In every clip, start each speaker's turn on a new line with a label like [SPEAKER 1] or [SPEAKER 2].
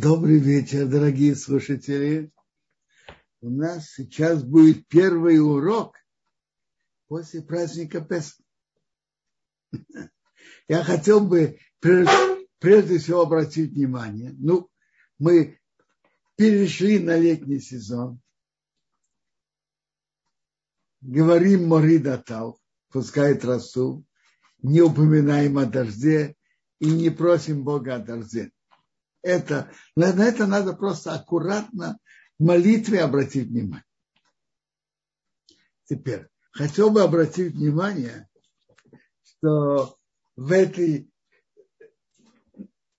[SPEAKER 1] Добрый вечер, дорогие слушатели. У нас сейчас будет первый урок после праздника Песха. Я хотел бы прежде всего обратить внимание, ну, мы перешли на летний сезон, говорим Моридатал, пускает росу, не упоминаем о дожде и не просим Бога о дожде это, на, на это надо просто аккуратно в молитве обратить внимание. Теперь, хотел бы обратить внимание, что в этой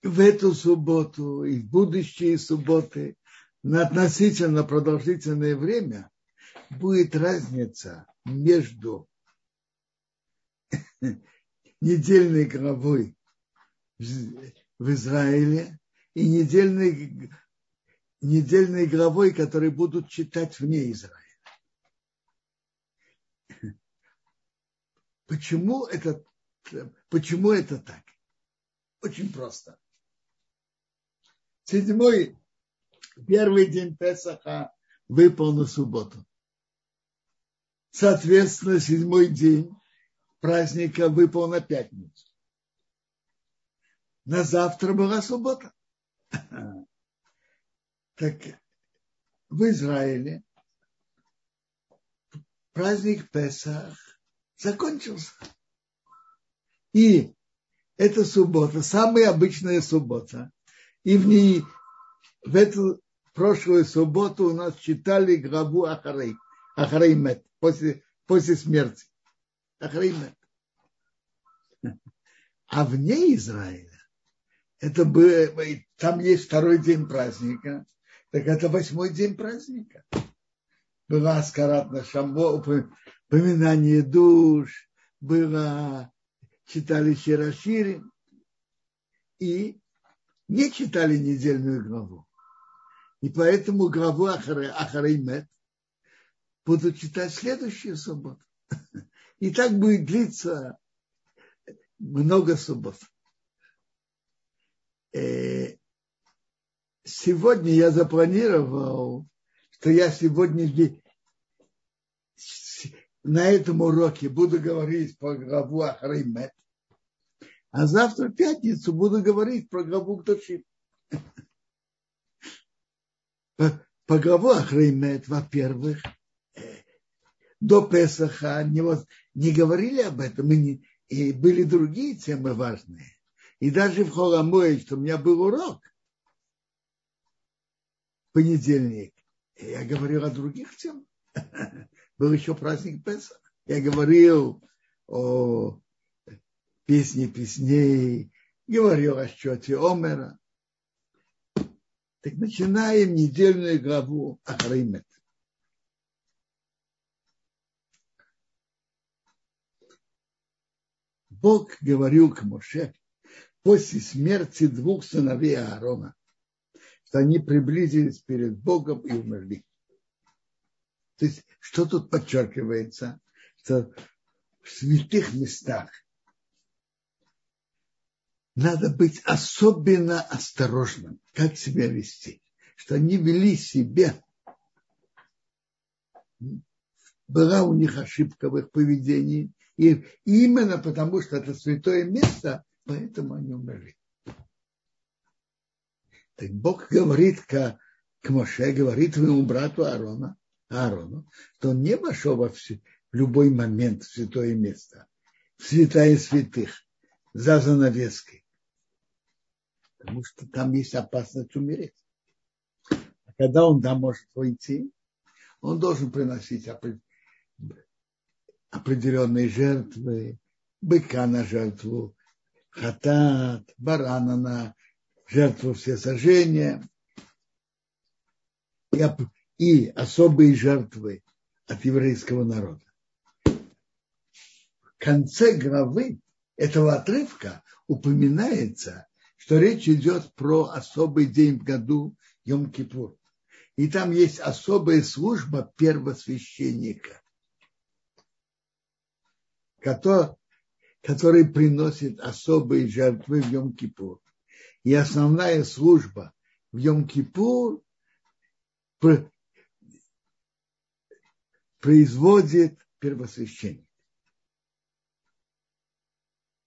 [SPEAKER 1] в эту субботу и в будущие субботы на относительно продолжительное время будет разница между недельной главой в Израиле и недельной, недельной главой, которые будут читать вне Израиля. Почему это, почему это так? Очень просто. Седьмой, первый день Песаха выпал на субботу. Соответственно, седьмой день праздника выпал на пятницу. На завтра была суббота. Так в Израиле праздник Песах закончился. И эта суббота, самая обычная суббота. И в ней, в эту прошлую субботу у нас читали главу Ахарей, Ахареймет, после, после смерти. Ахареймет. А вне Израиля это было, там есть второй день праздника, так это восьмой день праздника. Была Аскарат на Шамбо, упоминание душ, было, читали Ширашири и не читали недельную главу. И поэтому главу Ахареймет будут читать следующую субботу. И так будет длиться много суббот. Э, сегодня я запланировал, что я сегодня на этом уроке буду говорить про главу Ахреймет, а завтра в пятницу буду говорить про главу Ктушим. По, главу Ахреймет, во-первых, э, до Песаха не, не говорили об этом, и, не, и были другие темы важные. И даже в Холамое, что у меня был урок, понедельник, я говорил о других темах. Был еще праздник Песа. Я говорил о песне песней, говорил о счете Омера. Так начинаем недельную главу Ахримет. Бог говорил к Моше, после смерти двух сыновей Аарона, что они приблизились перед Богом и умерли. То есть, что тут подчеркивается? Что в святых местах надо быть особенно осторожным, как себя вести. Что они вели себя. Была у них ошибка в их поведении. И именно потому, что это святое место, поэтому они умерли. Так Бог говорит к, к Моше, говорит своему брату Аарона, Аарону, что он не вошел во все, в любой момент в святое место, в святая святых, за занавеской. Потому что там есть опасность умереть. А когда он там может войти, он должен приносить определенные жертвы, быка на жертву, хатат, барана на жертву все сожжения и, и особые жертвы от еврейского народа. В конце главы этого отрывка упоминается, что речь идет про особый день в году Йом-Кипур. И там есть особая служба первосвященника, который, который приносит особые жертвы в Йом-Кипур. И основная служба в Йом-Кипур производит первосвященник.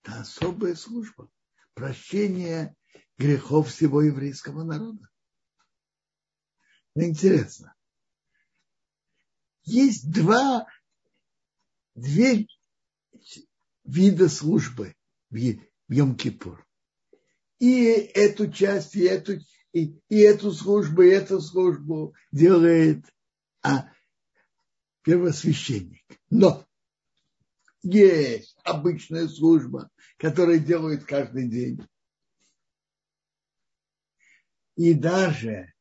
[SPEAKER 1] Это особая служба. Прощение грехов всего еврейского народа. Но интересно. Есть два, две вида службы в Йом-Кипур. И эту часть, и эту, и, и эту службу, и эту службу делает а, первосвященник. Но есть обычная служба, которую делают каждый день. И даже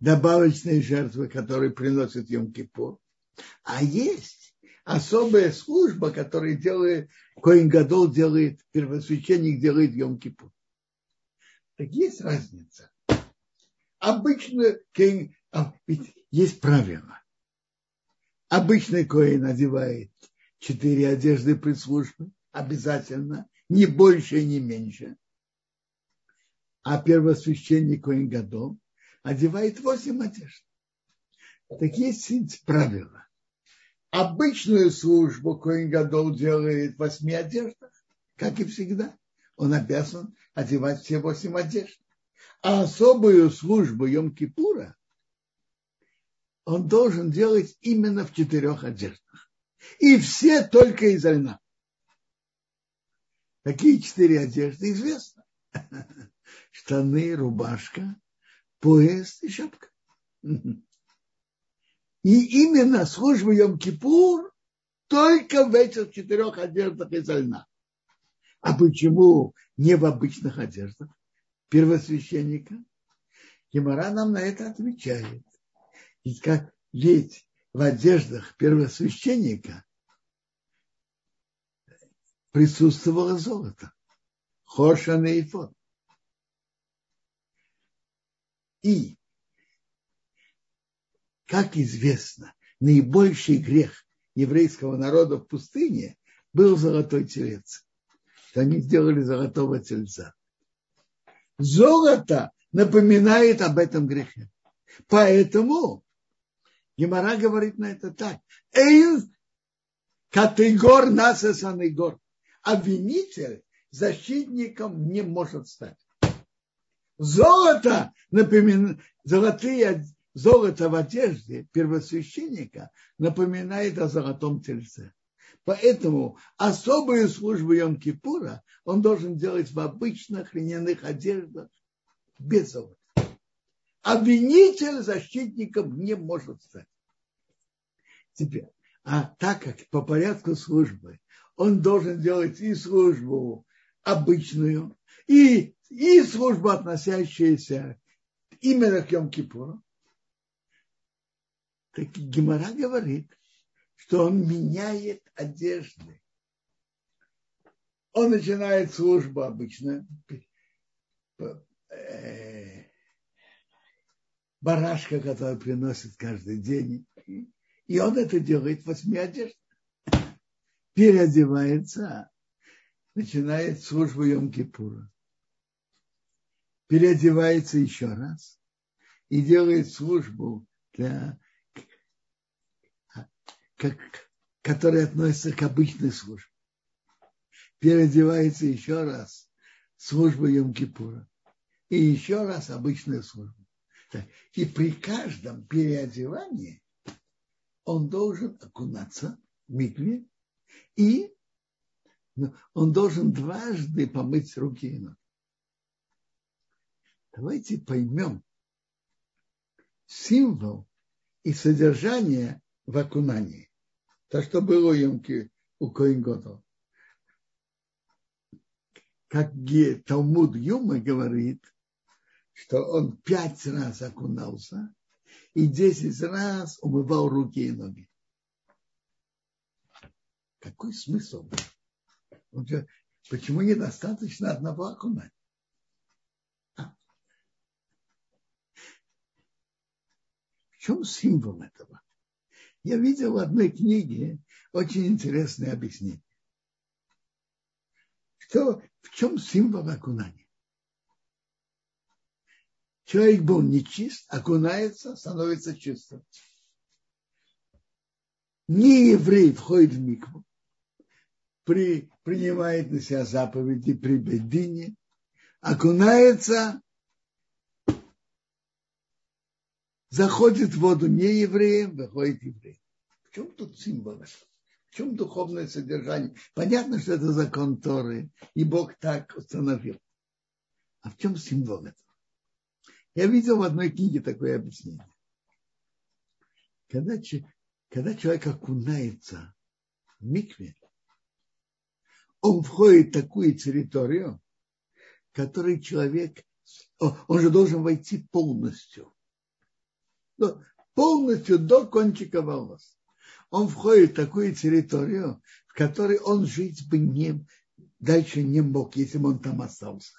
[SPEAKER 1] добавочные жертвы, которые приносят Йом-Кипур. А есть особая служба, которую делает Коин Гадол делает, первосвященник делает Йом-Кипур. Так есть разница. Обычно а, ведь есть правило. Обычный коин надевает четыре одежды при службе, обязательно, не больше не меньше. А первосвященник Коин Гадол одевает восемь одежд. Такие правила. Обычную службу Коин Гадол делает в восьми одеждах, как и всегда. Он обязан одевать все восемь одежд. А особую службу Йом-Кипура он должен делать именно в четырех одеждах. И все только из льна. Какие четыре одежды известно? Штаны, рубашка, пояс и шапка. И именно служба Йом-Кипур только в этих четырех одеждах из льна. А почему не в обычных одеждах первосвященника? Гемора нам на это отвечает. Ведь, как, ведь в одеждах первосвященника присутствовало золото. Хошан и Ифон. И, как известно, наибольший грех еврейского народа в пустыне был золотой телец. Они сделали золотого тельца. Золото напоминает об этом грехе. Поэтому Гемора говорит на это так. Эйн категор насасанный гор. Обвинитель защитником не может стать. Золото, напоминает, золотые, золото в одежде первосвященника напоминает о золотом тельце. Поэтому особую службу Йом-Кипура он должен делать в обычных льняных одеждах без золота. Обвинитель защитником не может стать. Теперь, а так как по порядку службы он должен делать и службу обычную, и, и службу, относящуюся именно к Йом-Кипуру, так Гемора говорит, что он меняет одежды. Он начинает службу обычно, э, барашка, который приносит каждый день, и он это делает в восьми одеждах. Переодевается, начинает службу Йом-Кипура. Переодевается еще раз и делает службу для как, которая относится к обычной службе. Переодевается еще раз служба Йом-Кипура. И еще раз обычная служба. И при каждом переодевании он должен окунаться в микве, и он должен дважды помыть руки и ноги. Давайте поймем символ и содержание в окунании. То, что было у Йомки, у Коинготов. Как Талмуд Юма говорит, что он пять раз окунался, и десять раз умывал руки и ноги. Какой смысл? Почему недостаточно одного окунания? А. В чем символ этого? Я видел в одной книге очень интересное объяснение. Что, в чем символ окунания? Человек был нечист, окунается, становится чистым. Не еврей входит в микву, при, принимает на себя заповеди при бедине, окунается, заходит в воду не евреем, выходит евреем. В чем тут символ? В чем духовное содержание? Понятно, что это закон Торы, и Бог так установил. А в чем символ этого? Я видел в одной книге такое объяснение. Когда, когда человек окунается в микве, он входит в такую территорию, которой человек, он же должен войти полностью. Полностью до кончика волос. Он входит в такую территорию, в которой он жить бы не, дальше не мог, если бы он там остался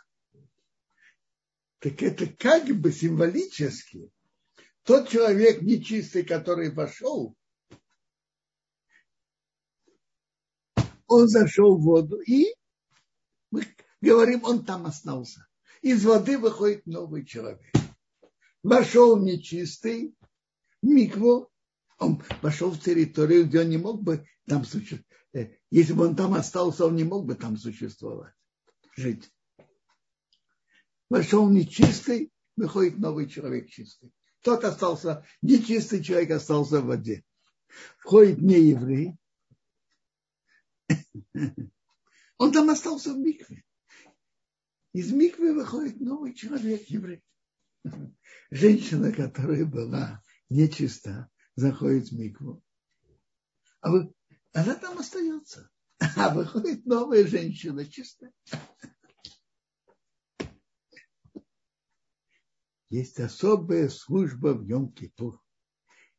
[SPEAKER 1] так это как бы символически тот человек нечистый, который вошел, он зашел в воду, и мы говорим, он там остался. Из воды выходит новый человек. Вошел нечистый, микво, он вошел в территорию, где он не мог бы там существовать. Э, если бы он там остался, он не мог бы там существовать, жить вошел нечистый, выходит новый человек чистый. Тот остался, нечистый человек остался в воде. Входит не еврей. Он там остался в микве. Из миквы выходит новый человек, еврей. Женщина, которая была нечиста, заходит в микву. А вы, она там остается. А выходит новая женщина чистая. есть особая служба в Йом-Кипур.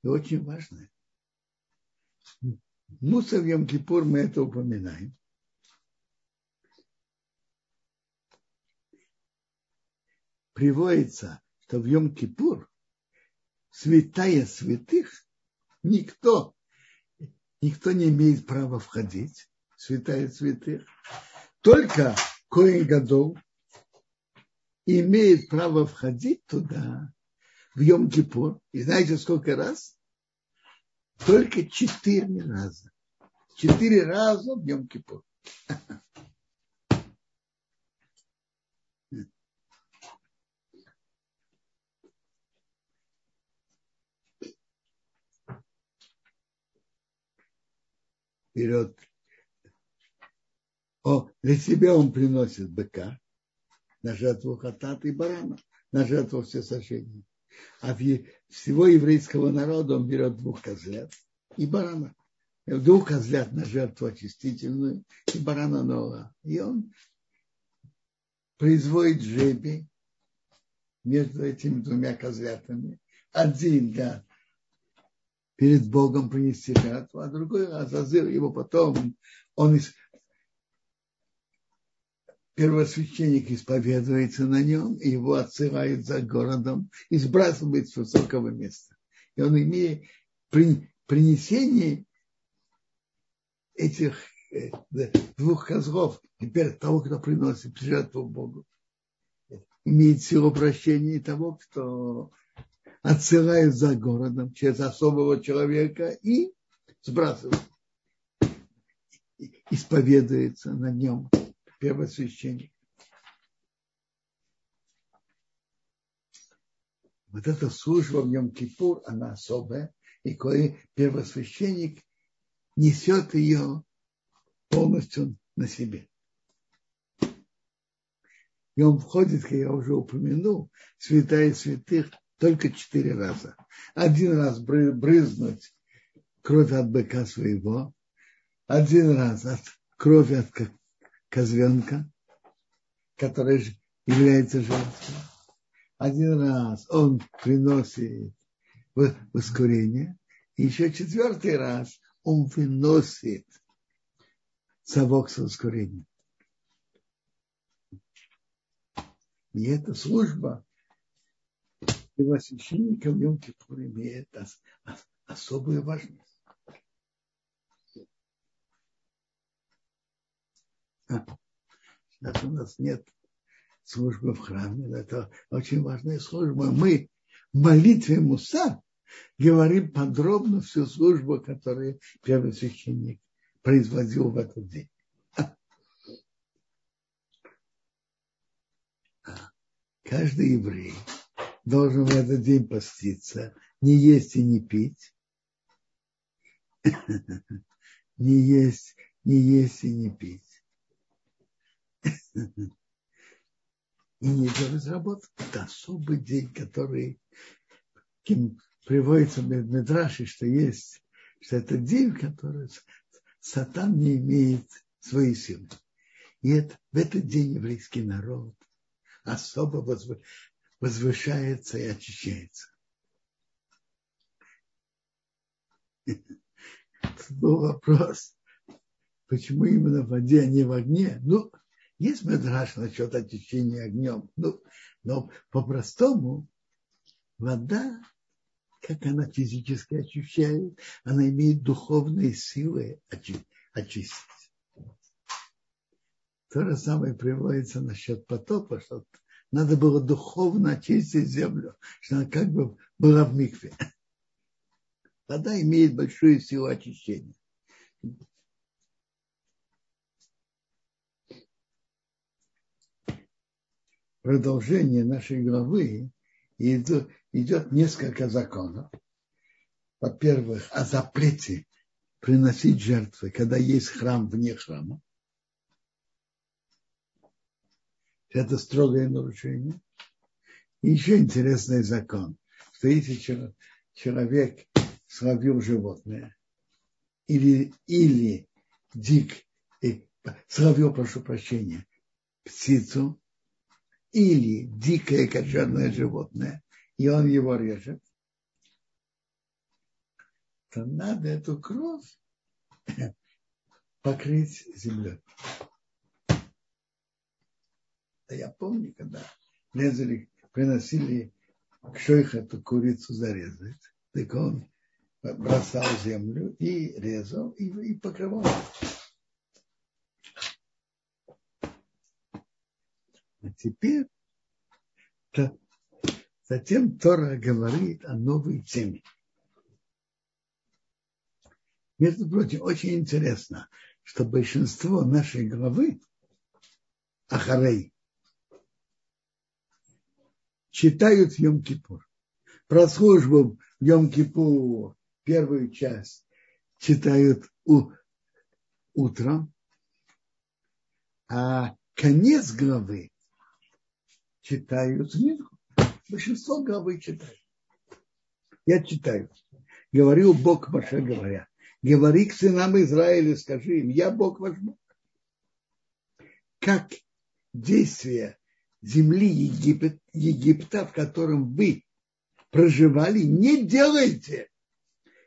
[SPEAKER 1] И очень важная. Муса в Йом-Кипур мы это упоминаем. Приводится, что в Йом-Кипур святая святых никто, никто не имеет права входить, святая святых. Только Коин Гадол имеет право входить туда в Йом-Кипур. И знаете, сколько раз? Только четыре раза. Четыре раза в Йом-Кипур. Вперед. О, для себя он приносит быка, на жертву хатата и барана, на жертву все сожжения. А всего еврейского народа он берет двух козлят и барана. Двух козлят на жертву очистительную и барана нового. И он производит жребий между этими двумя козлятами. Один для перед Богом принести жертву, а другой Азазил его потом он первосвященник исповедуется на нем, и его отсылают за городом и сбрасывает с высокого места. И он имеет при принесении этих э, двух козлов, теперь того, кто приносит жертву Богу, имеет силу прощения того, кто отсылает за городом через особого человека и сбрасывает, исповедуется на нем первосвященник. Вот эта служба в нем Кипур, она особая, и кое первосвященник несет ее полностью на себе. И он входит, как я уже упомянул, святая святых только четыре раза. Один раз брызнуть кровь от быка своего, один раз от крови от козленка, который является жертвой. Один раз он приносит воскурение, и еще четвертый раз он выносит совок с воскурением. И эта служба первосвященника в Йом-Кипур имеет особую важность. Сейчас у нас нет служба в храме. Это очень важная служба. Мы в молитве Муса говорим подробно всю службу, которую первый священник производил в этот день. Каждый еврей должен в этот день поститься, не есть и не пить, не есть, не есть и не пить. И не делать работу. Это особый день, который приводится в Медраше, что есть, что это день, который сатан не имеет своей силы. И это, в этот день еврейский народ особо возвышается и очищается. Был вопрос, почему именно в воде, а не в огне. Ну, есть медраж насчет очищения огнем. Ну, но по-простому вода, как она физически очищает, она имеет духовные силы очистить. То же самое приводится насчет потопа, что надо было духовно очистить землю, что она как бы была в микве. Вода имеет большую силу очищения. Продолжение нашей главы идет, несколько законов. Во-первых, о запрете приносить жертвы, когда есть храм вне храма. Это строгое нарушение. И еще интересный закон, что если человек словил животное или, или дик, э, словил, прошу прощения, птицу или дикое кошерное животное, и он его режет, то надо эту кровь покрыть землей. А я помню, когда резали, приносили к шойхату курицу зарезать, так он бросал землю и резал, и, и покрывал. А теперь то, затем Тора говорит о новой теме. Между прочим, очень интересно, что большинство нашей главы Ахарей читают Йом-Кипур. Про службу в Йом-Кипур первую часть читают у, утром, а конец главы читают Минху. Большинство главы читают. Я читаю. Говорил Бог Маше, говоря, говори к сынам Израиля, скажи им, я Бог ваш Бог. Как действие земли Египет, Египта, в котором вы проживали, не делайте.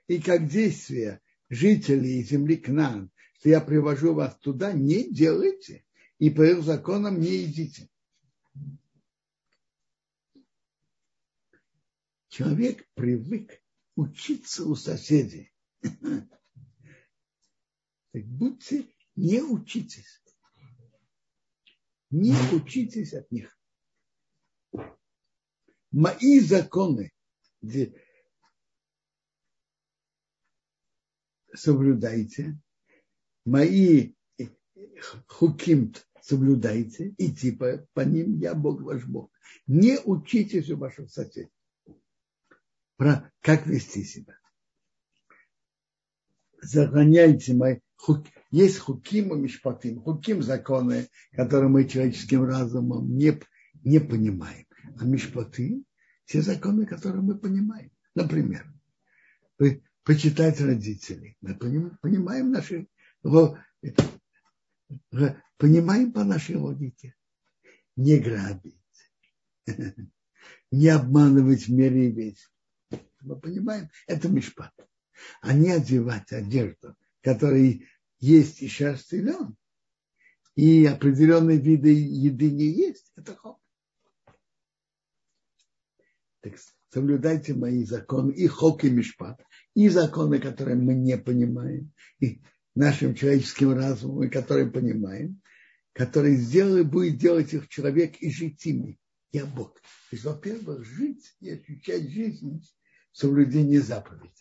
[SPEAKER 1] И как действие жителей земли Кнан, что я привожу вас туда, не делайте. И по их законам не идите. Человек привык учиться у соседей. Так будьте, не учитесь. Не учитесь от них. Мои законы соблюдайте, мои хуким соблюдайте, и типа по ним я Бог ваш Бог. Не учитесь у ваших соседей про как вести себя. Сохраняйте мои хук, есть хуким и мишпатим. Хуким законы, которые мы человеческим разумом не, не понимаем. А мишпаты те законы, которые мы понимаем. Например, почитать родителей. Мы понимаем наши понимаем по нашей логике. Не грабить, не обманывать в мере и весь. Мы понимаем, это мишпат. А не одевать одежду, которая есть и шерсть и и определенные виды еды не есть, это хоп. Так соблюдайте мои законы, и хок, и мишпат, и законы, которые мы не понимаем, и нашим человеческим разумом, и которые понимаем, который сделает, будет делать их человек и жить ими. Я Бог. То есть, во-первых, жить и ощущать жизнь в соблюдении заповедей.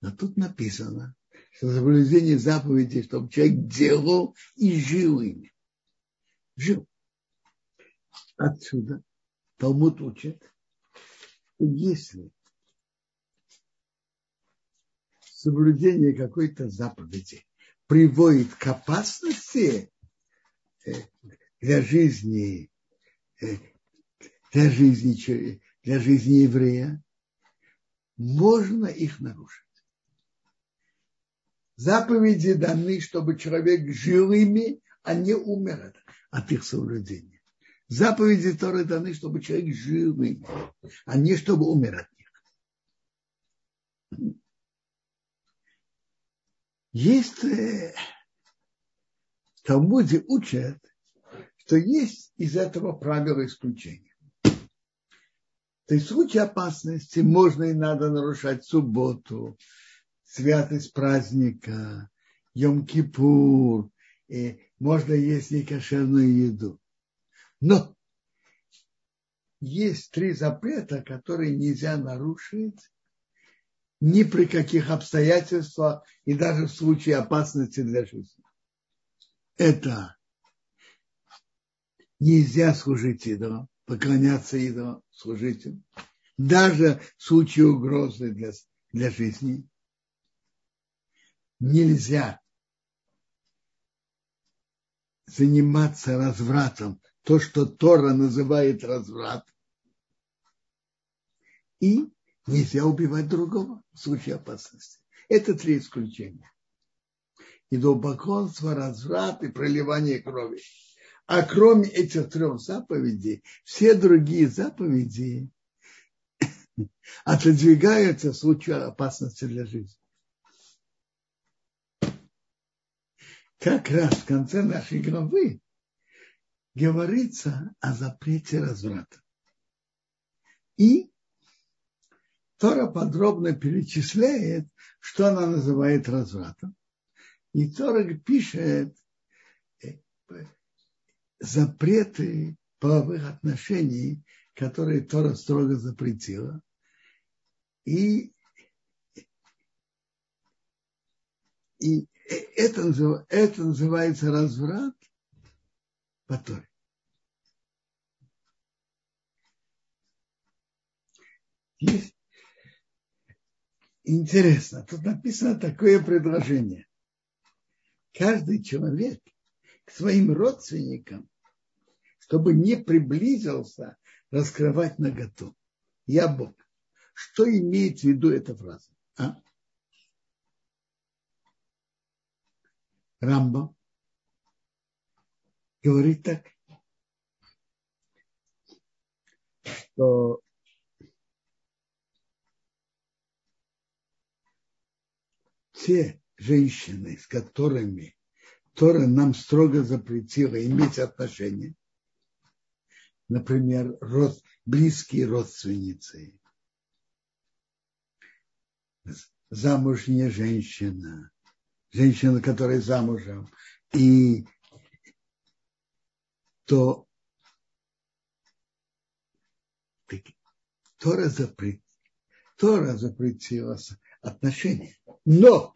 [SPEAKER 1] Но тут написано, что соблюдение заповедей, чтобы человек делал и жил ими. Жил. Отсюда Талмуд учит, что если соблюдение какой-то заповеди приводит к опасности э, для жизни, э, для жизни, для жизни еврея, можно их нарушить. Заповеди даны, чтобы человек жил ими, а не умер от их соблюдения. Заповеди Торы даны, чтобы человек жил ими, а не чтобы умер от них. Есть э, в Талмуде учат, что есть из этого правила исключения. То есть в случае опасности можно и надо нарушать субботу, святость праздника, Йом-Кипур, и можно есть некошерную еду. Но есть три запрета, которые нельзя нарушить ни при каких обстоятельствах и даже в случае опасности для жизни. Это нельзя служить идолам, поклоняться идолам, служить им, даже в случае угрозы для, для жизни. Нельзя заниматься развратом, то, что Тора называет разврат. И нельзя убивать другого в случае опасности. Это три исключения. Идолопоклонство, разврат и проливание крови. А кроме этих трех заповедей, все другие заповеди отодвигаются в случае опасности для жизни. Как раз в конце нашей главы говорится о запрете разврата. И Тора подробно перечисляет, что она называет развратом. И Тора пишет э, запреты половых отношений, которые Тора строго запретила. И, и это, это называется разврат по Торе. Интересно, тут написано такое предложение. Каждый человек к своим родственникам, чтобы не приблизился, раскрывать наготу. Я Бог. Что имеет в виду эта фраза? А? Рамба говорит так, что те женщины, с которыми Тора нам строго запретила иметь отношения, например, род, близкие родственницы, замужняя женщина, женщина, которая замужем, и то Тора, запрет, Тора запретила отношения. Но,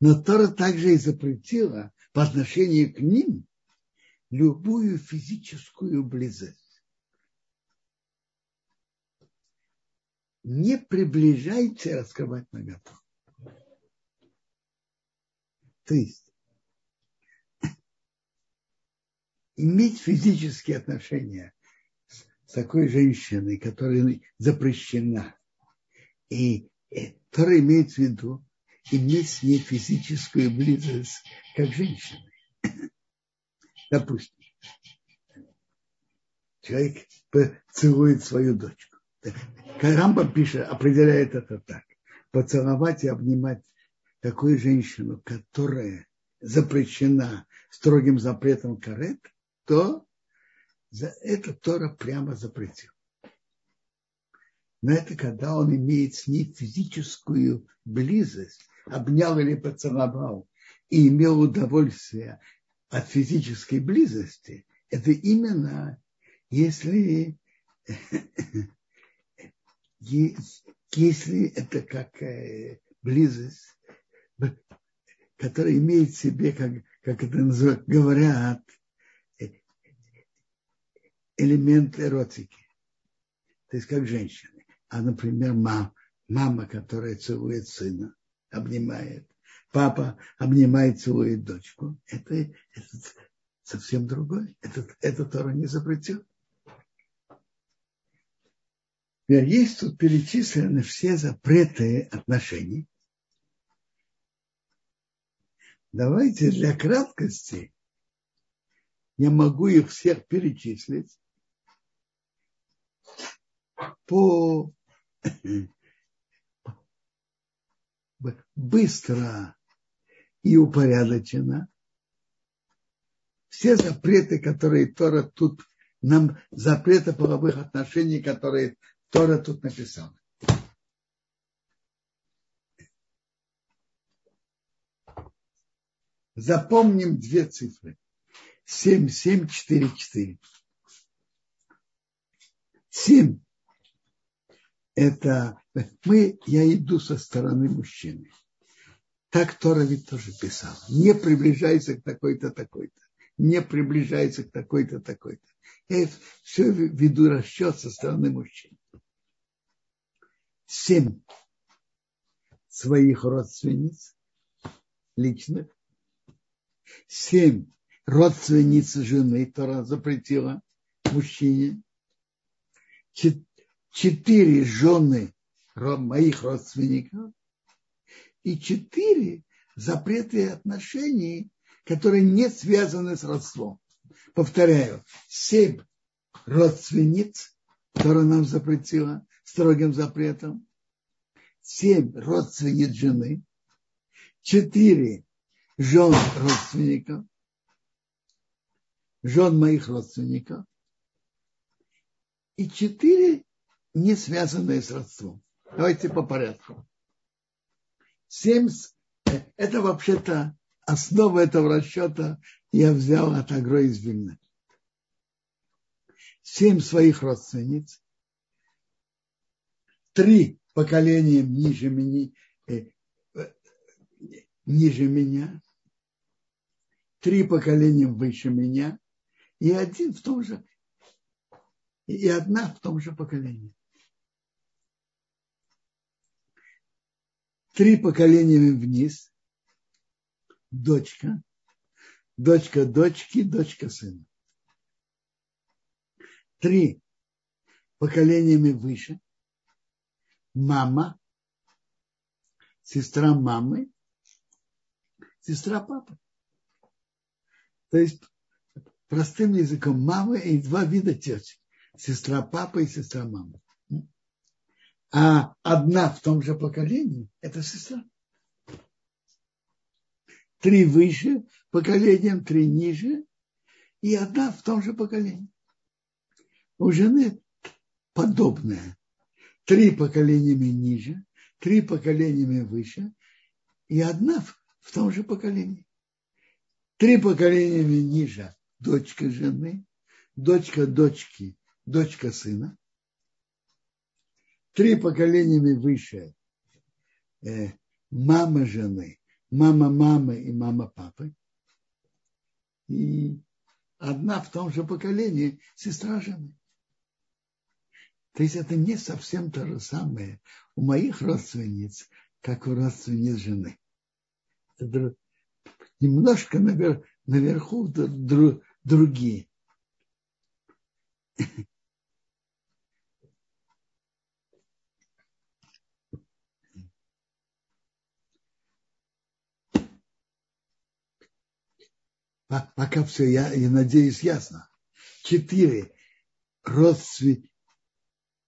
[SPEAKER 1] но Тора также и запретила по отношению к ним любую физическую близость. Не приближайте раскрывать наготу. То есть иметь физические отношения с, такой женщиной, которая запрещена, и которая имеет в виду иметь с ней физическую близость, как женщина. Допустим, человек целует свою дочку. Рамба пишет, определяет это так. Поцеловать и обнимать такую женщину, которая запрещена строгим запретом карет, то за это Тора прямо запретил. Но это когда он имеет с ней физическую близость, обнял или поцеловал, и имел удовольствие от физической близости, это именно если, если это как э, близость, которая имеет в себе, как, как это называют, говорят, э, элемент эротики. То есть как женщины. А, например, мама, мама, которая целует сына, обнимает. Папа обнимает, целует дочку. Это, это совсем другое. Это, это Тора не запретил. Есть тут перечислены все запреты отношений. Давайте для краткости я могу их всех перечислить по быстро и упорядоченно. Все запреты, которые Тора тут нам запреты половых отношений, которые Тора тут написала. Запомним две цифры. 7, 7, 4, 4. 7 это мы, я иду со стороны мужчины. Так Тора ведь тоже писал. Не приближайся к такой-то, такой-то. Не приближайся к такой-то, такой-то. Я все веду расчет со стороны мужчины. Семь своих родственниц личных. Семь родственниц жены Тора запретила мужчине. Четыре жены моих родственников. И четыре запреты отношений, которые не связаны с родством. Повторяю, семь родственниц, которые нам запретила строгим запретом, семь родственниц жены, четыре жен родственников, жен моих родственников, и четыре не связанные с родством. Давайте по порядку. Семь, э, это вообще-то основа этого расчета я взял от Агро из Вильны. Семь своих родственниц, три поколения ниже э, ниже меня, три поколения выше меня и один в том же, и одна в том же поколении. три поколения вниз, дочка, дочка дочки, дочка сына. Три поколениями выше, мама, сестра мамы, сестра папы. То есть простым языком мамы и два вида тети. Сестра папы и сестра мамы а одна в том же поколении – это сестра. Три выше поколением, три ниже, и одна в том же поколении. У жены подобное. Три поколениями ниже, три поколениями выше, и одна в том же поколении. Три поколениями ниже – дочка жены, дочка дочки, дочка сына три поколениями выше э, мама жены, мама мамы и мама папы. И одна в том же поколении сестра жены. То есть это не совсем то же самое у моих родственниц, как у родственниц жены. Немножко навер, наверху друг, другие. пока все, я, я надеюсь, ясно. Четыре родственника,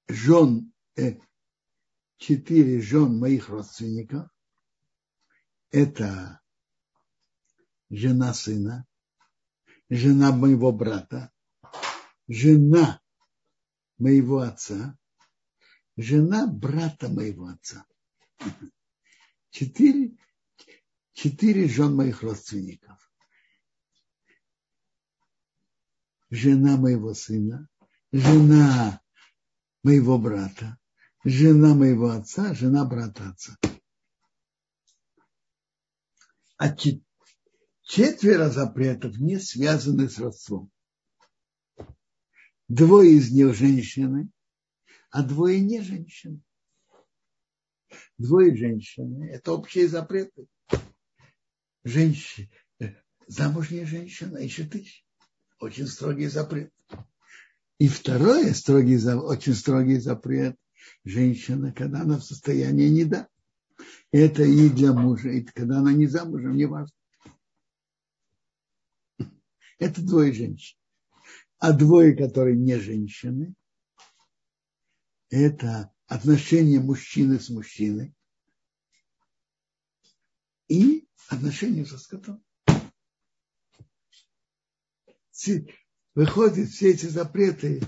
[SPEAKER 1] жен, э, четыре жен моих родственников. Это жена сына, жена моего брата, жена моего отца, жена брата моего отца. Четыре, четыре жен моих родственников жена моего сына, жена моего брата, жена моего отца, жена брата отца. А четверо запретов не связаны с родством. Двое из них женщины, а двое не женщины. Двое женщины – это общие запреты. Женщина, замужняя женщина ищет тысяч. Очень строгий запрет. И второе, строгий, очень строгий запрет – женщина, когда она в состоянии не да. Это и для мужа, и когда она не замужем, не важно. Это двое женщин. А двое, которые не женщины, это отношения мужчины с мужчиной и отношения со скотом. Выходит, все эти запреты,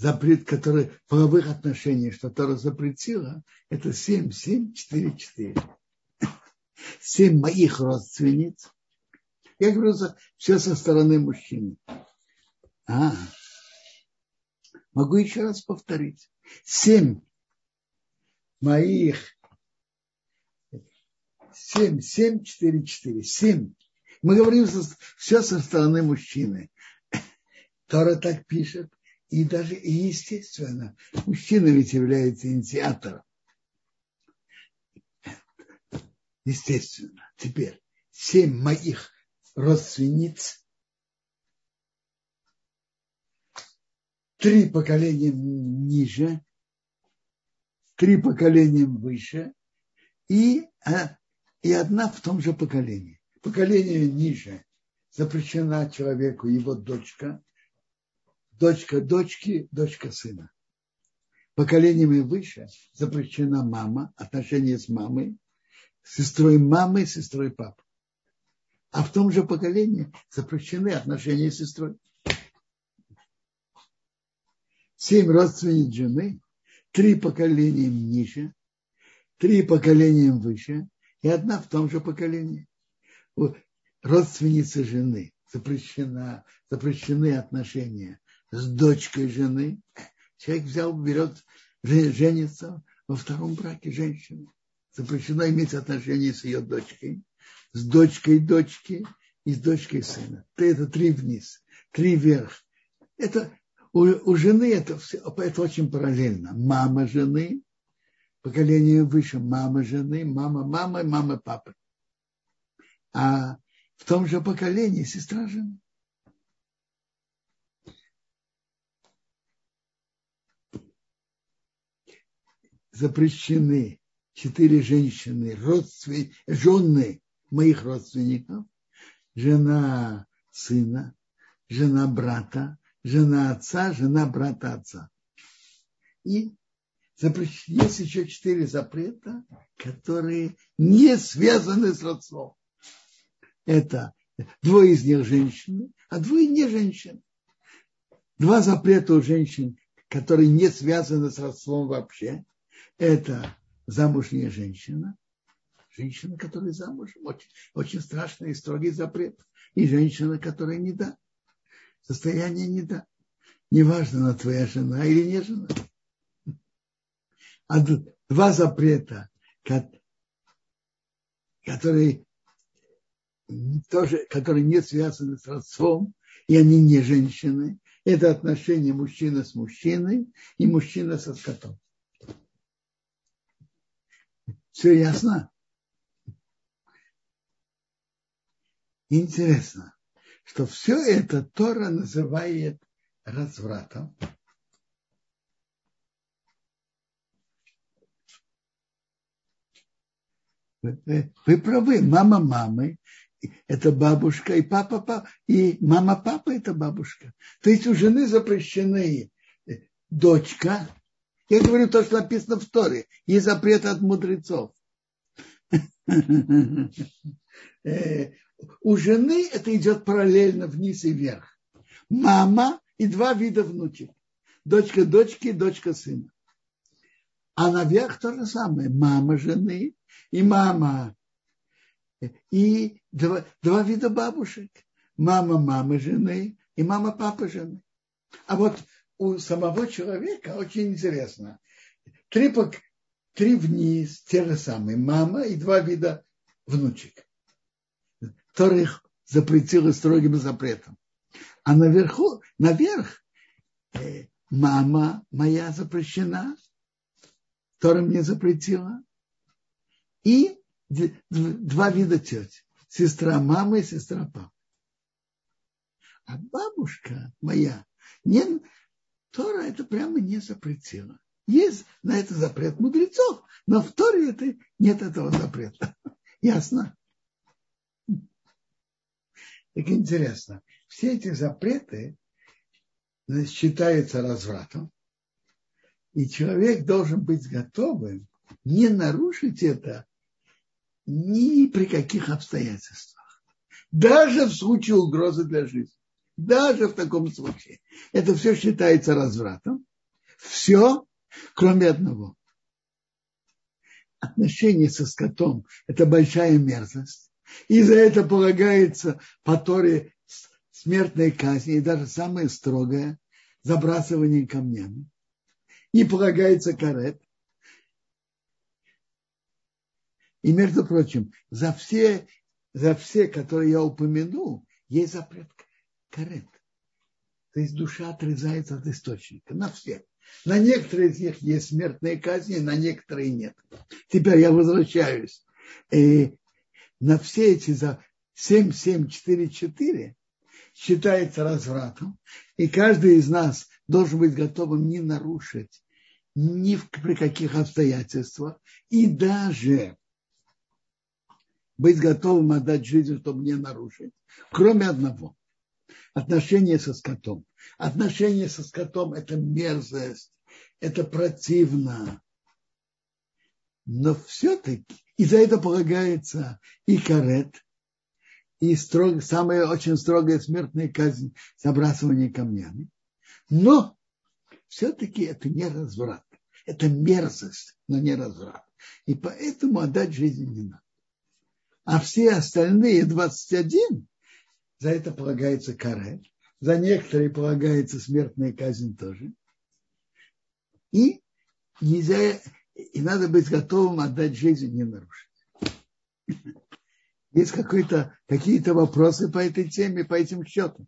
[SPEAKER 1] запрет, который половых отношений, что Тора запретила, это 7, 7, 4, 4. Семь моих родственниц. Я говорю, все со стороны мужчины. А, могу еще раз повторить. Семь моих семь, семь, четыре, четыре, семь. Мы говорим все со стороны мужчины. Тора так пишет. И даже, и естественно, мужчина ведь является инициатором. Естественно. Теперь, семь моих родственниц, три поколения ниже, три поколения выше и, а, и одна в том же поколении. Поколение ниже запрещена человеку его дочка, дочка дочки, дочка сына. Поколениями выше запрещена мама, отношения с мамой, сестрой мамы, сестрой папы. А в том же поколении запрещены отношения с сестрой. Семь родственниц жены три поколения ниже, три поколения выше и одна в том же поколении. Родственница жены запрещена, запрещены отношения с дочкой жены. Человек взял, берет, женится во втором браке женщины. Запрещено иметь отношения с ее дочкой, с дочкой дочки и с дочкой сына. Это три вниз, три вверх. Это у, у жены это, все, это очень параллельно. Мама жены, поколение выше мама жены, мама мамы, мама папы. А в том же поколении сестра жены. Запрещены четыре женщины, родственники, жены моих родственников, жена сына, жена брата, жена отца, жена брата отца. И есть еще четыре запрета, которые не связаны с родством. Это двое из них женщины, а двое не женщины. Два запрета у женщин, которые не связаны с родством вообще. Это замужняя женщина, женщина, которая замужем, очень, очень страшный и строгий запрет, и женщина, которая не да состояние не да. Неважно, она твоя жена или не жена. А два запрета, которые тоже, которые не связаны с родством, и они не женщины, это отношение мужчины с мужчиной и мужчина со скотом. Все ясно? Интересно что все это Тора называет развратом. Вы, вы правы, мама мамы это бабушка, и папа, папа, и мама папа это бабушка. То есть у жены запрещены дочка. Я говорю то, что написано в Торе. И запрет от мудрецов. Э, у жены это идет параллельно вниз и вверх. Мама и два вида внучек. Дочка дочки дочка сына. А наверх то же самое. Мама жены и мама. И два, два вида бабушек. Мама мамы жены и мама папа жены. А вот у самого человека очень интересно. Три, три вниз, те же самые, мама и два вида внучек, которых запретила строгим запретом. А наверху, наверх, э, мама моя запрещена, Тора мне запретила, и два вида тети. Сестра мамы и сестра папы. А бабушка моя, не, Тора это прямо не запретила. Есть на это запрет мудрецов, но в Торе это, нет этого запрета. Ясно? Так интересно. Все эти запреты считаются развратом, и человек должен быть готовым не нарушить это ни при каких обстоятельствах. Даже в случае угрозы для жизни. Даже в таком случае. Это все считается развратом. Все, кроме одного. Отношение со скотом – это большая мерзость. И за это полагается по Торе смертной казни, и даже самое строгое – забрасывание камнями. И полагается карет. И, между прочим, за все, за все, которые я упомянул, есть запрет карет. То есть душа отрезается от источника. На все. На некоторые из них есть смертные казни, на некоторые нет. Теперь я возвращаюсь. И на все эти за 7, 7, 4, 4 считается развратом. И каждый из нас должен быть готовым не нарушить ни при каких обстоятельствах. И даже быть готовым отдать жизнь, чтобы не нарушить. Кроме одного отношения со скотом. Отношения со скотом – это мерзость, это противно. Но все-таки и за это полагается и карет, и строг, самая очень строгая смертная казнь – забрасывание камнями. Но все-таки это не разврат. Это мерзость, но не разврат. И поэтому отдать жизнь не надо. А все остальные 21 за это полагается каре, за некоторые полагается смертная казнь тоже. И нельзя, и надо быть готовым отдать жизнь не нарушить. Есть какие-то какие вопросы по этой теме, по этим счетам?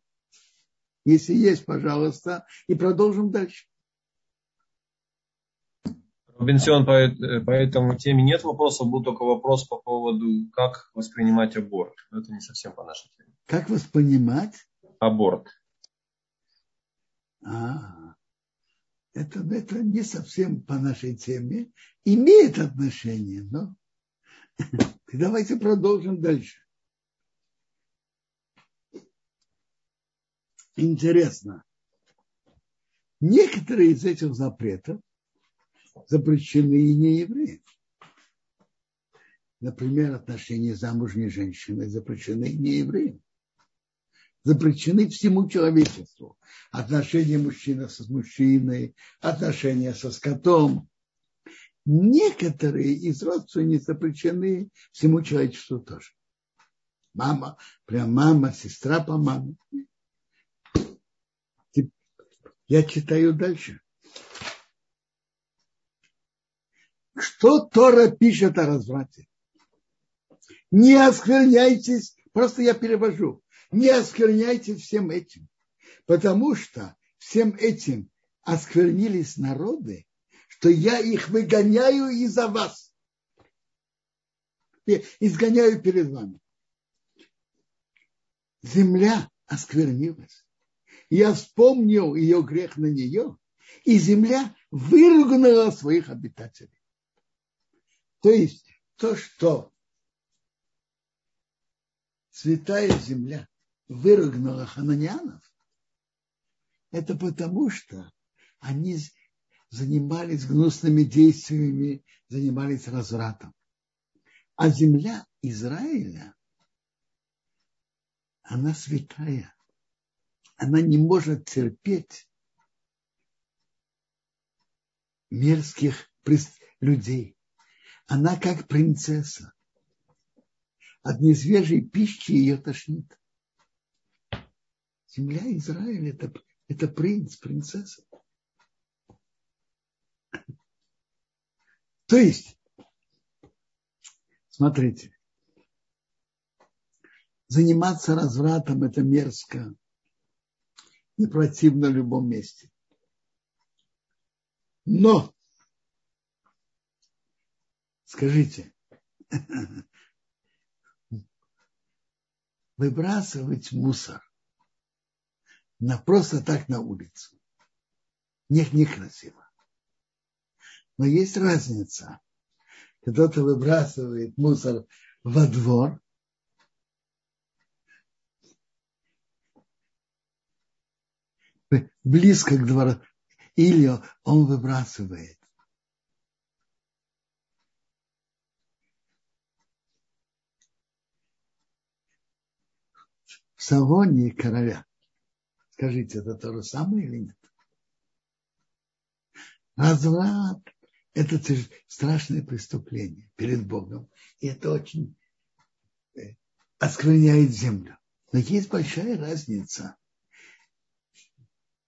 [SPEAKER 1] Если есть, пожалуйста, и продолжим дальше.
[SPEAKER 2] Бенсион, по, по этому теме нет вопросов, был только вопрос по поводу, как воспринимать аборт. Это не совсем по нашей теме.
[SPEAKER 1] Как воспринимать?
[SPEAKER 2] Аборт.
[SPEAKER 1] А, это, это не совсем по нашей теме. Имеет отношение, но давайте продолжим дальше. Интересно. Некоторые из этих запретов запрещены и не евреи. Например, отношения замужней женщины запрещены и не евреям. Запрещены всему человечеству. Отношения мужчины с мужчиной, отношения со скотом. Некоторые из родственниц запрещены всему человечеству тоже. Мама, прям мама, сестра по маме. Я читаю дальше. Что Тора пишет о разврате? Не оскверняйтесь, просто я перевожу, не оскверняйтесь всем этим, потому что всем этим осквернились народы, что я их выгоняю из-за вас. Изгоняю перед вами. Земля осквернилась. Я вспомнил ее грех на нее, и земля выругнула своих обитателей. То есть то, что святая земля выругнула хананянов, это потому, что они занимались гнусными действиями, занимались развратом. А земля Израиля, она святая. Она не может терпеть мерзких людей она как принцесса. От несвежей пищи ее тошнит. Земля Израиля это, это принц, принцесса. То есть, смотрите, заниматься развратом это мерзко и противно в любом месте. Но, скажите, выбрасывать мусор на просто так на улицу. Нет, некрасиво. Но есть разница. Кто-то выбрасывает мусор во двор, близко к двору, или он выбрасывает в салоне короля. Скажите, это то же самое или нет? Разврат – это страшное преступление перед Богом. И это очень э, оскверняет землю. Но есть большая разница,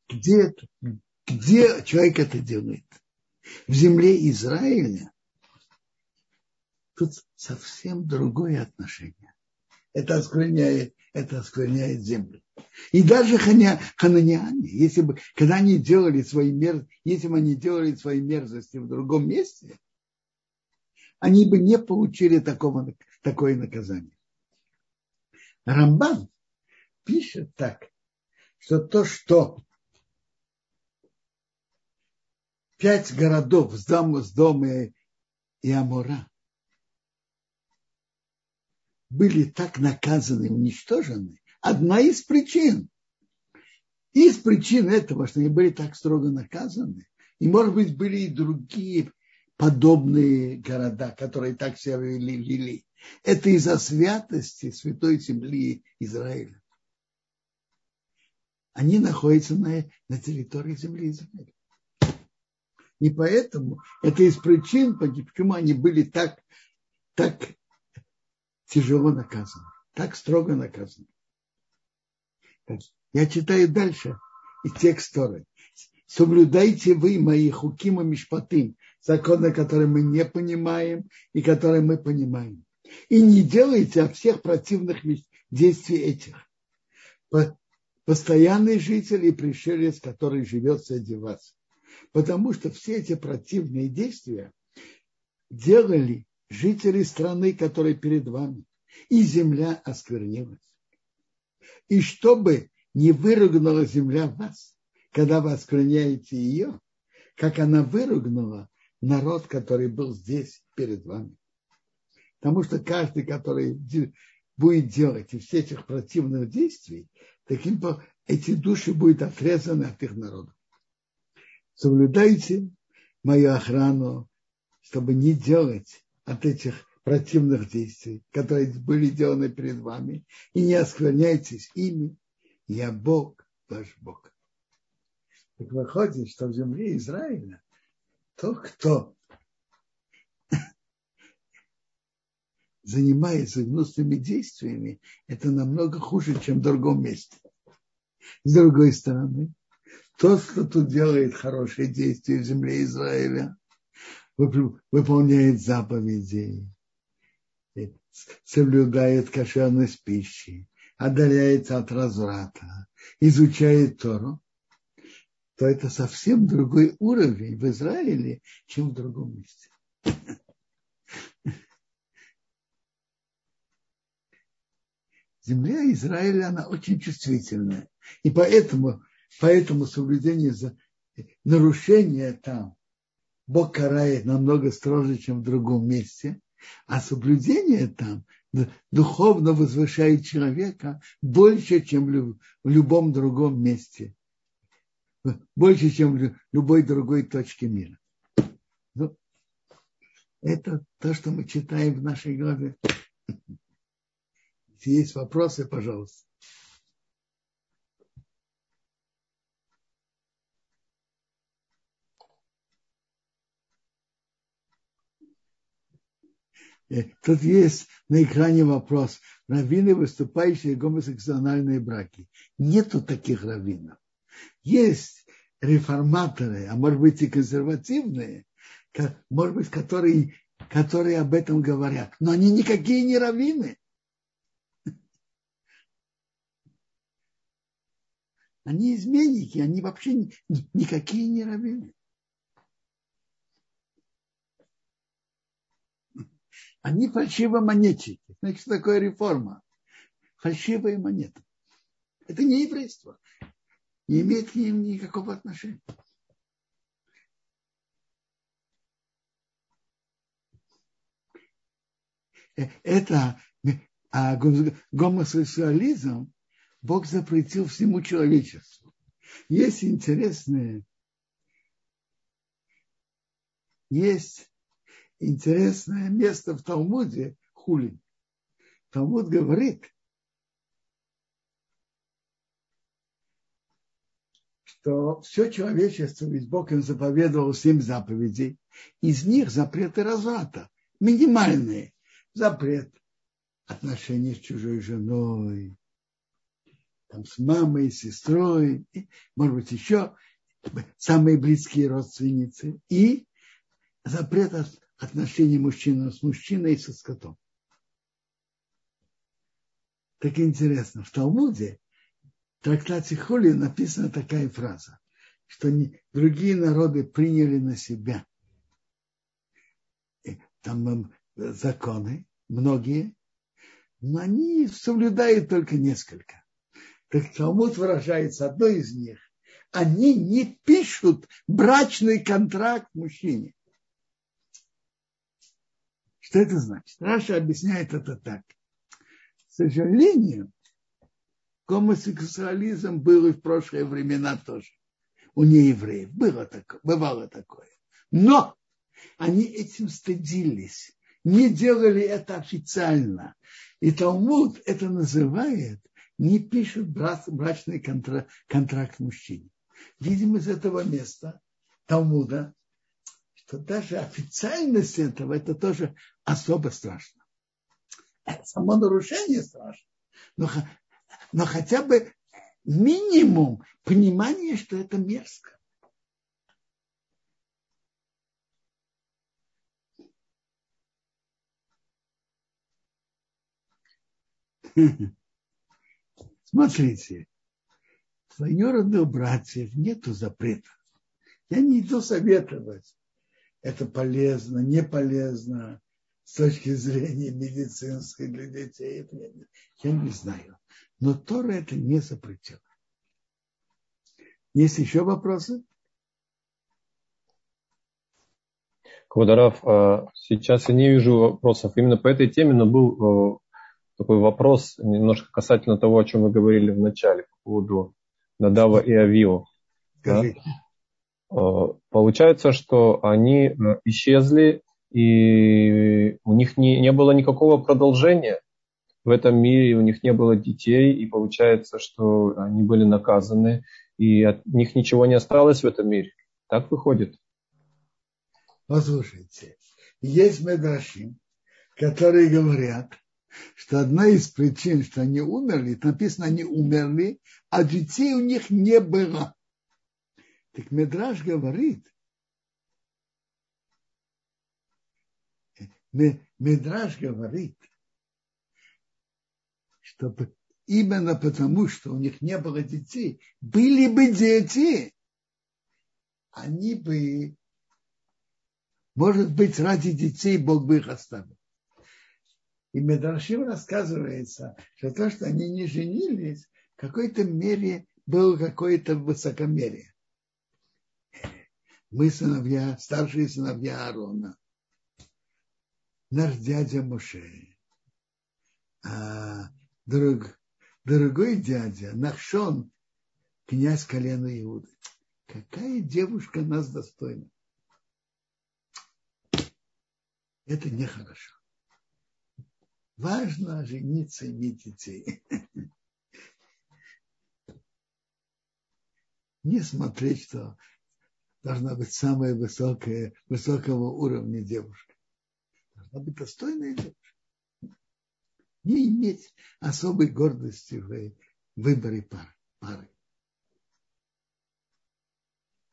[SPEAKER 1] где, где человек это делает. В земле Израиля тут совсем другое отношение. Это оскверняет, это оскверняет землю. И даже ханя, хананиане, если бы, когда они делали свои мерзости, если бы они делали свои мерзости в другом месте, они бы не получили такого, такое наказание. Рамбан пишет так, что то, что пять городов с дома и Амура были так наказаны, уничтожены, одна из причин. Из причин этого, что они были так строго наказаны, и, может быть, были и другие подобные города, которые так себя вели. Это из-за святости святой земли Израиля. Они находятся на, на территории земли Израиля. И поэтому это из причин, почему они были так, так тяжело наказаны, так строго наказаны. Я читаю дальше и текст Торы. Соблюдайте вы мои хукима мишпатым, законы, которые мы не понимаем и которые мы понимаем. И не делайте от всех противных действий этих. Постоянный житель и пришелец, который живет среди вас. Потому что все эти противные действия делали жители страны, которые перед вами. И земля осквернилась. И чтобы не выругнула земля вас, когда вы оскверняете ее, как она выругнула народ, который был здесь перед вами. Потому что каждый, который будет делать из всех этих противных действий, таким эти души будут отрезаны от их народа. Соблюдайте мою охрану, чтобы не делать от этих противных действий, которые были сделаны перед вами, и не оскверняйтесь ими. Я Бог, ваш Бог. Так выходит, что в земле Израиля тот, кто занимается гнусными действиями, это намного хуже, чем в другом месте. С другой стороны, тот, кто тут делает хорошие действия в земле Израиля, выполняет заповеди, соблюдает кошерность пищи, отдаляется от разврата, изучает Тору, то это совсем другой уровень в Израиле, чем в другом месте. Земля Израиля, она очень чувствительная. И поэтому, поэтому соблюдение, нарушение там Бог карает намного строже, чем в другом месте. А соблюдение там духовно возвышает человека больше, чем в любом другом месте. Больше, чем в любой другой точке мира. Ну, это то, что мы читаем в нашей главе. Если есть вопросы, пожалуйста. Тут есть на экране вопрос. Раввины, выступающие гомосексуальные браки. Нету таких раввинов. Есть реформаторы, а может быть и консервативные, может быть, которые, которые об этом говорят. Но они никакие не раввины. Они изменники, они вообще никакие не раввины. Они фальшивомонетчики. Значит, что такое реформа? Фальшивые монеты. Это не еврейство. Не имеет к ним никакого отношения. Это а гомосексуализм Бог запретил всему человечеству. Есть интересное, есть интересное место в Талмуде, Хулин. Талмуд говорит, что все человечество, ведь Бог им заповедовал семь заповедей, из них запреты разврата, минимальные. Запрет отношений с чужой женой, там, с мамой, с сестрой, и, может быть, еще самые близкие родственницы, и запрет отношений мужчины с мужчиной и со скотом. Так интересно, в Талмуде, в трактате Хули написана такая фраза, что другие народы приняли на себя там законы, многие, но они соблюдают только несколько. Так Талмуд выражается одно из них. Они не пишут брачный контракт мужчине. Что это значит? Раша объясняет это так. К сожалению, гомосексуализм был и в прошлые времена тоже. У неевреев было такое, бывало такое. Но они этим стыдились, не делали это официально. И Талмуд это называет, не пишет брачный контракт, контракт мужчине. Видим из этого места Талмуда, что даже официальность этого, это тоже особо страшно. Само нарушение страшно. Но, но хотя бы минимум понимания, что это мерзко. Смотрите, двоюродных братьев нету запрета. Я не иду советовать это полезно, не полезно с точки зрения медицинской для детей. Я не знаю. Но Тора это не запретила. Есть еще вопросы?
[SPEAKER 2] Квадарав, а, сейчас я не вижу вопросов именно по этой теме, но был такой вопрос немножко касательно того, о чем мы говорили в начале по поводу Надава и Авио. Да? Э, получается, что они э, исчезли, и у них не, не было никакого продолжения в этом мире, у них не было детей, и получается, что они были наказаны, и от них ничего не осталось в этом мире. Так выходит?
[SPEAKER 1] Послушайте, есть медрашим, которые говорят, что одна из причин, что они умерли, написано, они умерли, а детей у них не было. Так Медраж говорит, Медраж говорит, что именно потому, что у них не было детей, были бы дети, они бы, может быть, ради детей Бог бы их оставил. И Медрашим рассказывается, что то, что они не женились, в какой-то мере было какое-то высокомерие мы сыновья, старшие сыновья Аарона, наш дядя Моше, а друг, дорогой дядя Нахшон, князь колена Иуды. Какая девушка нас достойна? Это нехорошо. Важно жениться и иметь детей. Не смотреть, что должна быть самая высокая, высокого уровня девушка. должна быть достойная женщина. Не иметь особой гордости в выборе пар, пары.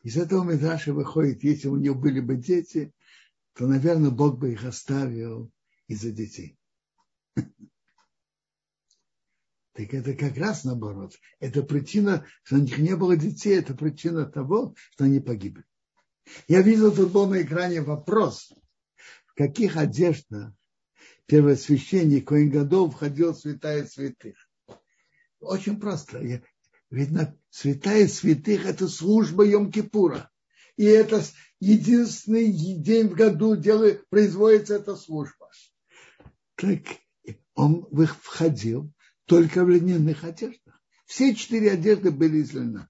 [SPEAKER 1] Из этого Медраша выходит, если у нее были бы дети, то, наверное, Бог бы их оставил из-за детей. Так это как раз наоборот. Это причина, что у них не было детей, это причина того, что они погибли. Я видел, тут был на экране вопрос, в каких одеждах первосвященник Коин Годов входил в святая святых. Очень просто. Видно, святая святых – это служба Йом-Кипура. И это единственный день в году делает, производится эта служба. Так он входил только в льняных одеждах. Все четыре одежды были из льна.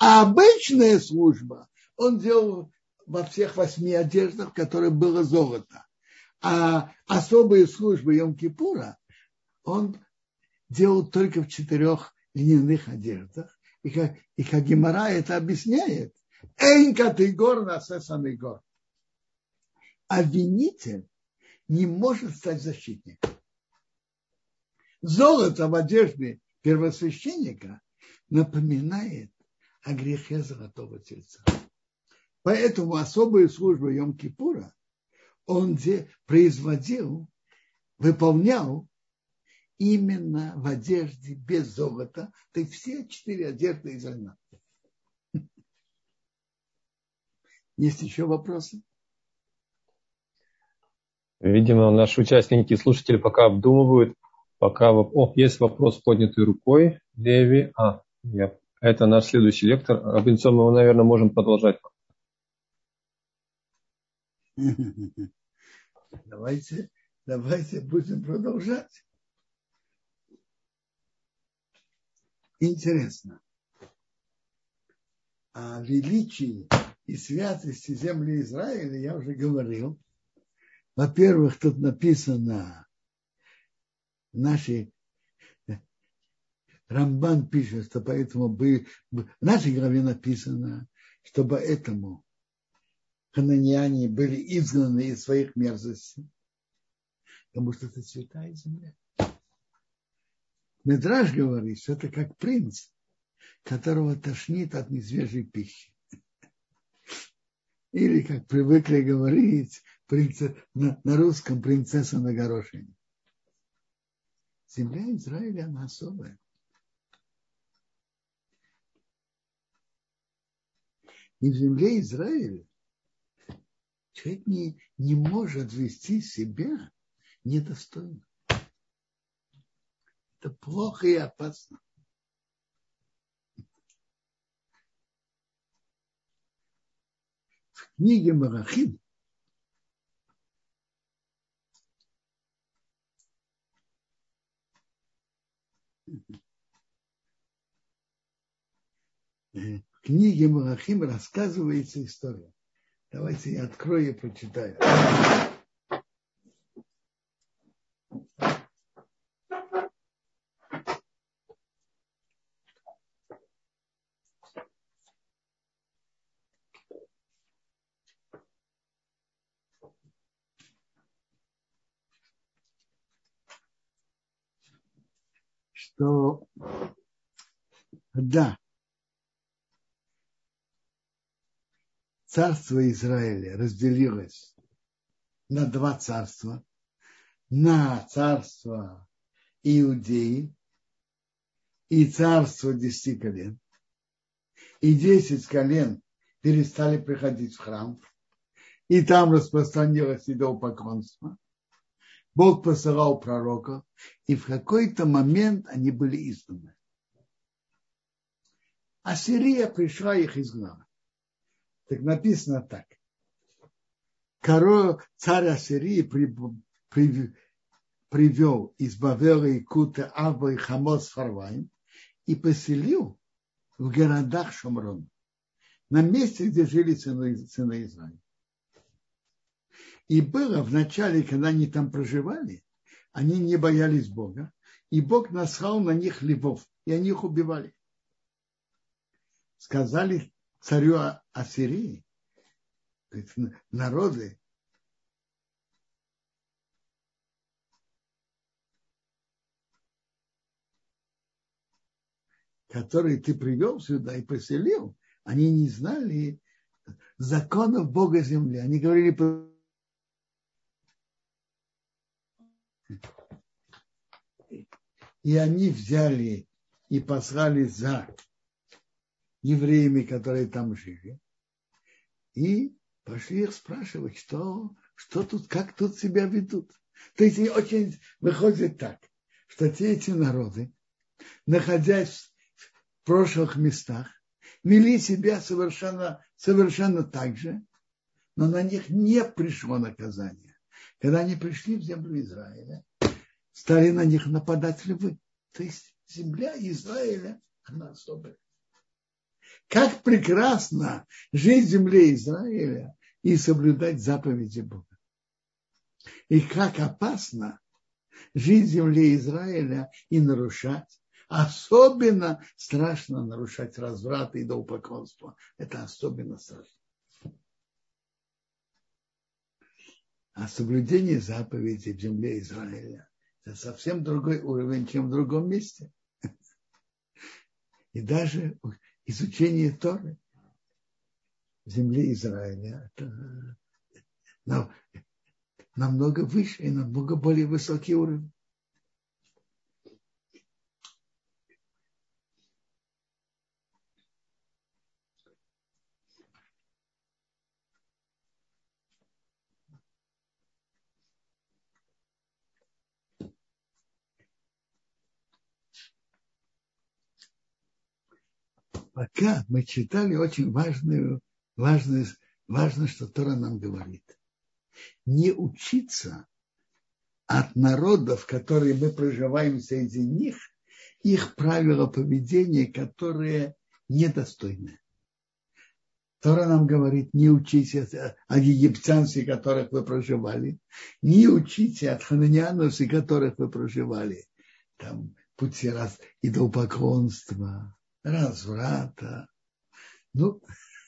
[SPEAKER 1] А обычная служба он делал во всех восьми одеждах, в которых было золото. А особые службы Йом-Кипура он делал только в четырех льняных одеждах. И как, и как Гемора это объясняет. Эйнка ты гор на гор. Обвинитель не может стать защитником. Золото в одежде первосвященника напоминает о грехе золотого тельца. Поэтому особую службу Йом-Кипура он производил, выполнял именно в одежде без золота, есть все четыре одежды из льна. Есть еще вопросы?
[SPEAKER 2] Видимо, наши участники и слушатели пока обдумывают, пока... О, есть вопрос поднятой рукой. Леви. А, я... это наш следующий лектор. Робинсон, мы, наверное, можем продолжать.
[SPEAKER 1] Давайте, давайте будем продолжать. Интересно. О величии и святости земли Израиля я уже говорил. Во-первых, тут написано, наши Рамбан пишет, что поэтому бы, в нашей главе написано, что поэтому хананиане были изгнаны из своих мерзостей, потому что это святая земля. Медраж говорит, что это как принц, которого тошнит от несвежей пищи. Или, как привыкли говорить принца, на, на русском, принцесса на горошине. Земля Израиля, она особая. И в земле Израиля человек не, не может вести себя недостойно. Это плохо и опасно. В книге Марахим в книге Марахим рассказывается история. Давайте я открою и прочитаю. Что да, царство Израиля разделилось на два царства, на царство Иудеи и царство десяти колен. И десять колен перестали приходить в храм, и там распространилось идолопоклонство. Бог посылал пророков, и в какой-то момент они были изгнаны. Ассирия пришла их изгнала. Так написано так. Король, царь Ассирии при, при, привел из Бавела и Кута Аба и Хамос Фарвайм и поселил в городах Шамрон, на месте, где жили сыны, сыны Израиля. И было в начале, когда они там проживали, они не боялись Бога, и Бог наслал на них любовь, и они их убивали. Сказали царю Ассирии, народы, которые ты привел сюда и поселил, они не знали законов Бога земли. Они говорили и они взяли и послали за евреями, которые там жили, и пошли их спрашивать, что, что тут, как тут себя ведут. То есть очень выходит так, что те эти народы, находясь в прошлых местах, вели себя совершенно, совершенно так же, но на них не пришло наказание. Когда они пришли в землю Израиля, стали на них нападать львы. То есть земля Израиля, она особая. Как прекрасно жить в земле Израиля и соблюдать заповеди Бога. И как опасно жить в земле Израиля и нарушать. Особенно страшно нарушать разврат и идолопоклонство. Это особенно страшно. А соблюдение заповедей в земле Израиля – это совсем другой уровень, чем в другом месте. И даже изучение Торы в земле Израиля это намного выше и намного более высокий уровень. Пока мы читали очень важную, важную, важно, что Тора нам говорит. Не учиться от народов, которые мы проживаем среди них, их правила поведения, которые недостойны. Тора нам говорит, не учите от, от египтян, среди которых вы проживали, не учите от хананианов, которых вы проживали. Там пути раз идолопоклонства, разврата. Ну,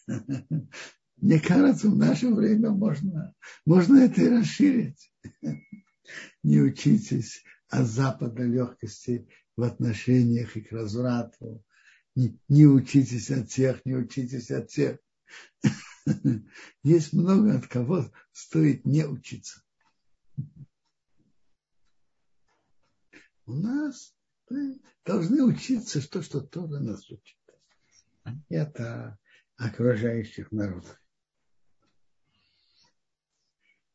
[SPEAKER 1] мне кажется, в наше время можно, можно это и расширить. Не учитесь от Запада легкости в отношениях и к разврату. Не, не учитесь от тех, не учитесь от тех. Есть много от кого стоит не учиться. У нас должны учиться то, что Тора нас учит. Это окружающих народов.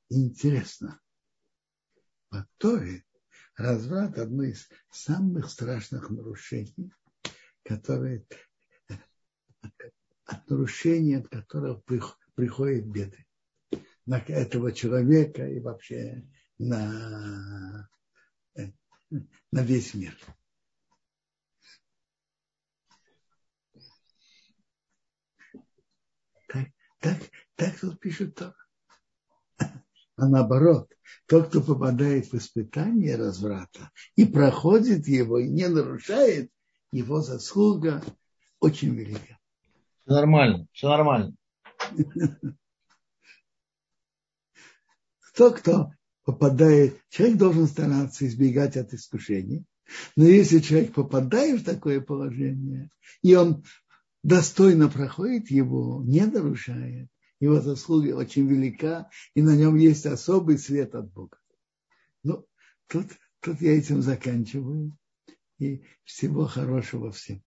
[SPEAKER 1] Интересно. По Торе разврат одно из самых страшных нарушений, которые от нарушения, от которого приходят беды на этого человека и вообще на, на весь мир. Так, так тут пишет Тора. А наоборот, тот, кто попадает в испытание разврата и проходит его, и не нарушает, его заслуга очень велика.
[SPEAKER 3] Все нормально, все нормально.
[SPEAKER 1] Кто, кто попадает, человек должен стараться избегать от искушений, но если человек попадает в такое положение, и он достойно проходит его, не нарушает, его заслуга очень велика, и на нем есть особый свет от Бога. Ну, тут, тут я этим заканчиваю. И всего хорошего всем.